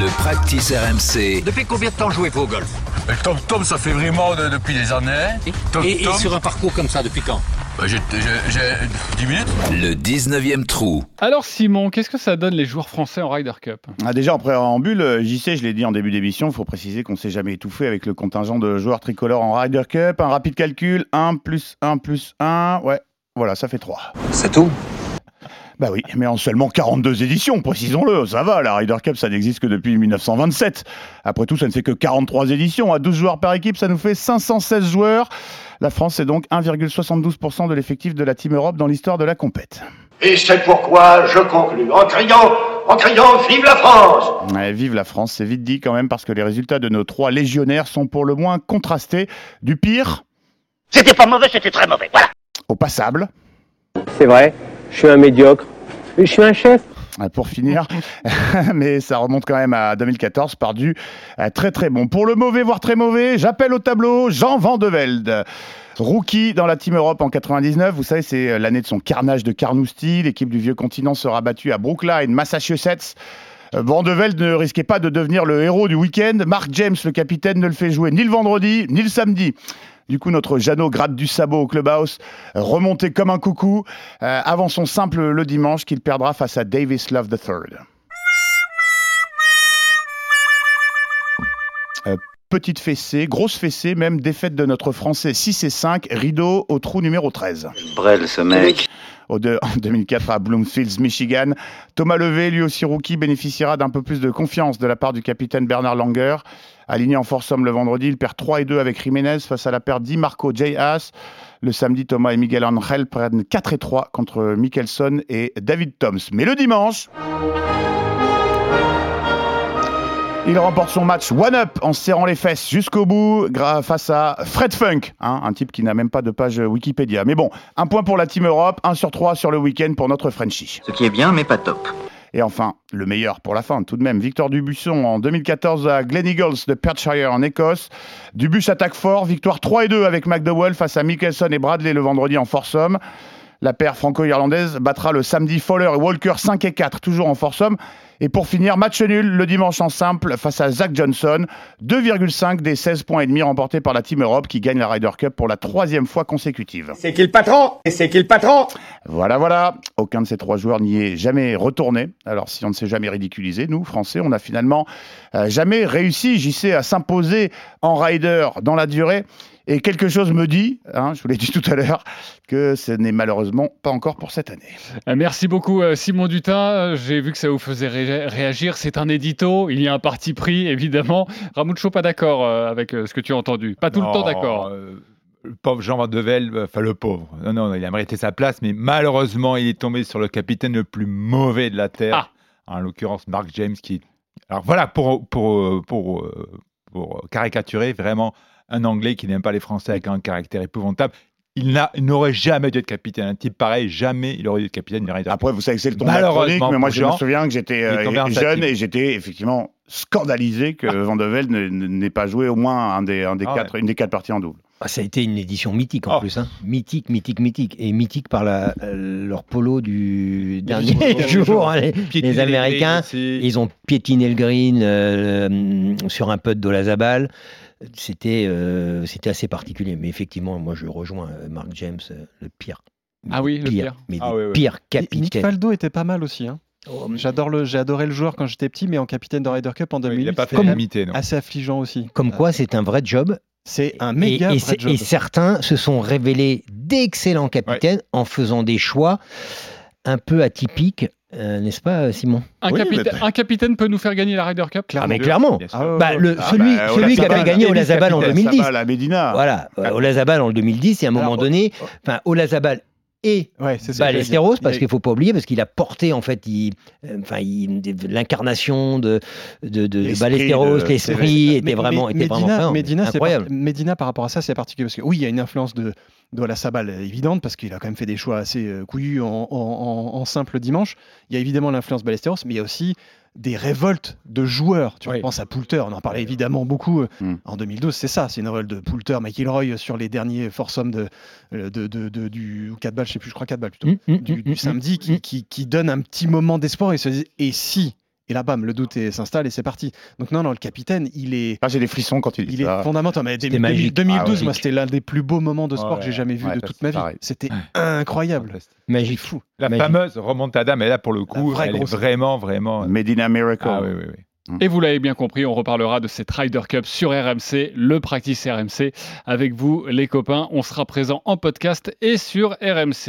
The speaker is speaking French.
Le practice RMC. Depuis combien de temps jouez-vous au golf? Le Tom Tom, ça fait vraiment de- depuis des années. Tom et, et Tom, sur un parcours comme ça, depuis quand? Bah, j'ai j'ai- j'ai 10 minutes. Le 19e trou. Alors Simon, qu'est-ce que ça donne les joueurs français en Ryder Cup? Ah, déjà en préambule, euh, JC, je l'ai dit en début d'émission, il faut préciser qu'on s'est jamais étouffé avec le contingent de joueurs tricolores en Ryder Cup. Un rapide calcul, 1 plus 1 plus 1, ouais, voilà, ça fait 3. C'est tout? Bah oui, mais en seulement 42 éditions, précisons-le, ça va, la Ryder Cup ça n'existe que depuis 1927. Après tout, ça ne fait que 43 éditions, à 12 joueurs par équipe, ça nous fait 516 joueurs. La France est donc 1,72% de l'effectif de la Team Europe dans l'histoire de la compète. Et c'est pourquoi je conclus en criant, en criant Vive la France Ouais, vive la France, c'est vite dit quand même parce que les résultats de nos trois légionnaires sont pour le moins contrastés, du pire? C'était pas mauvais, c'était très mauvais, voilà au passable? C'est vrai, je suis un médiocre. Je suis un chef. Euh, pour finir. Mais ça remonte quand même à 2014 par du euh, très très bon. Pour le mauvais, voire très mauvais, j'appelle au tableau Jean Van de Velde. Rookie dans la Team Europe en 99, vous savez, c'est l'année de son carnage de Carnoustie. L'équipe du vieux continent sera battue à Brookline, Massachusetts. Euh, Van de Velde ne risquait pas de devenir le héros du week-end. Mark James, le capitaine, ne le fait jouer ni le vendredi, ni le samedi. Du coup, notre Jeannot gratte du sabot au clubhouse, remonté comme un coucou, euh, avant son simple le dimanche qu'il perdra face à Davis Love III. Euh, petite fessée, grosse fessée, même défaite de notre Français 6 et 5, rideau au trou numéro 13. Brel, ce mec. En 2004 à Bloomfields, Michigan. Thomas Levé, lui aussi rookie, bénéficiera d'un peu plus de confiance de la part du capitaine Bernard Langer. Aligné en force homme le vendredi, il perd 3 et 2 avec Jiménez face à la paire Di Marco J. Haas. Le samedi, Thomas et Miguel Angel prennent 4 et 3 contre Mickelson et David Toms. Mais le dimanche, il remporte son match one-up en se serrant les fesses jusqu'au bout face à Fred Funk, hein, un type qui n'a même pas de page Wikipédia. Mais bon, un point pour la Team Europe, un sur trois sur le week-end pour notre Frenchie. Ce qui est bien, mais pas top. Et enfin, le meilleur pour la fin, tout de même, Victor Dubusson en 2014 à Glen Eagles de Perthshire en Écosse. Dubus attaque fort, victoire 3 et 2 avec McDowell face à Mickelson et Bradley le vendredi en foursome. La paire franco-irlandaise battra le samedi Fowler et Walker 5 et 4, toujours en foursome. Et pour finir, match nul le dimanche en simple face à Zach Johnson. 2,5 des 16 points et demi remportés par la Team Europe qui gagne la Ryder Cup pour la troisième fois consécutive. C'est qui le patron? Et c'est qui le patron? Voilà, voilà. Aucun de ces trois joueurs n'y est jamais retourné. Alors, si on ne s'est jamais ridiculisé, nous, Français, on n'a finalement euh, jamais réussi, JC, à s'imposer en rider dans la durée. Et quelque chose me dit, hein, je vous l'ai dit tout à l'heure, que ce n'est malheureusement pas encore pour cette année. Euh, Merci beaucoup euh, Simon Dutin. Euh, J'ai vu que ça vous faisait ré- réagir. C'est un édito. Il y a un parti pris, évidemment. Ramucho, pas d'accord avec ce que tu as entendu. Pas tout le temps d'accord. euh, le pauvre Jean Van de Velde, euh, enfin le pauvre. Non, non, il a mérité sa place, mais malheureusement, il est tombé sur le capitaine le plus mauvais de la Terre, en l'occurrence Mark James, qui. Alors voilà, pour, pour, pour, pour caricaturer, vraiment un Anglais qui n'aime pas les Français avec un caractère épouvantable. Il n'a- il n'aurait jamais dû être capitaine. Un type pareil, jamais il aurait dû être capitaine Cup. Après, vous savez que c'est le la chronique, Malheureusement mais moi, je me souviens que j'étais il euh, jeune et j'étais effectivement scandalisé que Van de Velde n'ait pas joué au moins un des, un des Ah quatre, une des quatre parties en double. Ah, ça a été une édition mythique en Oh. plus. Hein. Mythique, mythique, mythique. Et mythique par la, euh, leur polo du dernier jour. hein, les, Américains, ils ont piétiné le green euh, sur un putt d'Olazabal. C'était euh, c'était assez particulier. Mais effectivement, moi, je rejoins euh, Mark James, euh, le pire. Ah oui, le pire. Mais Ah le oui, oui. pire Et Nick capitaine. Faldo était pas mal aussi. hein. Oh, J'adore le, j'ai adoré le joueur quand j'étais petit, mais en capitaine de Ryder Cup en Oui, il 2008, n'a pas fait c'était limiter, non. assez affligeant aussi. Comme quoi, c'est un vrai job. C'est un méga et vrai job. et certains se sont révélés d'excellents capitaines en faisant des choix un peu atypiques, euh, n'est-ce pas, Simon? Un, Oui, capita- mais- un capitaine peut nous faire gagner la Ryder Cup? Ah, mais clairement. Bien sûr. Ah Bah, le, Ah, celui, bah, celui qui avait gagné Olazabal en capitaine, 2010. Sabal à Medina. Voilà, euh, Olazabal en 2010, et à un moment Alors, donné, enfin, Olazabal et Ouais. Ballesteros, parce Il- qu'il faut pas oublier, parce qu'il a porté en fait, il- euh, enfin, il- l'incarnation de, de, Ballesteros, l'esprit Mais- était vraiment, mais- était vraiment Medina, fin, Medina, c'est incroyable. par- Medina, par rapport à ça, c'est particulier parce que oui, il y a une influence de de Sabal évidente parce qu'il a quand même fait des choix assez euh, couillus en, en- en- en simple dimanche. Il y a évidemment l'influence Ballesteros, mais il y a aussi des révoltes de joueurs. Tu Oui. penses à Poulter, on en parlait évidemment beaucoup euh, Mm. en 2012. C'est ça, c'est une révolte de Poulter, McIlroy sur les derniers foursomes de, euh, de, de, de- du 4 balles, je sais plus, je crois 4 balles plutôt Hum, hum, du, du samedi qui, qui, qui donne un petit moment d'espoir et se dit et si Et là, bam, le doute s'installe et c'est parti. Donc non, non, le capitaine, il est, Ah, j'ai des frissons quand il dit il est fondamental. Mais C'était 2000- magique. 2012, Ah, moi, c'était l'un des plus beaux moments de sport Ouais, que j'ai jamais vu ouais, de toute ma vie. C'était incroyable. Magique. fou. La Magique. fameuse remontada, mais là pour le coup, vraie elle est vraiment, vraiment. Medina Miracle. Ah oui, oui, oui. Et vous l'avez bien compris, on reparlera de cette Ryder Cup sur RMC, le practice RMC. Avec vous, les copains, on sera présent en podcast et sur RMC.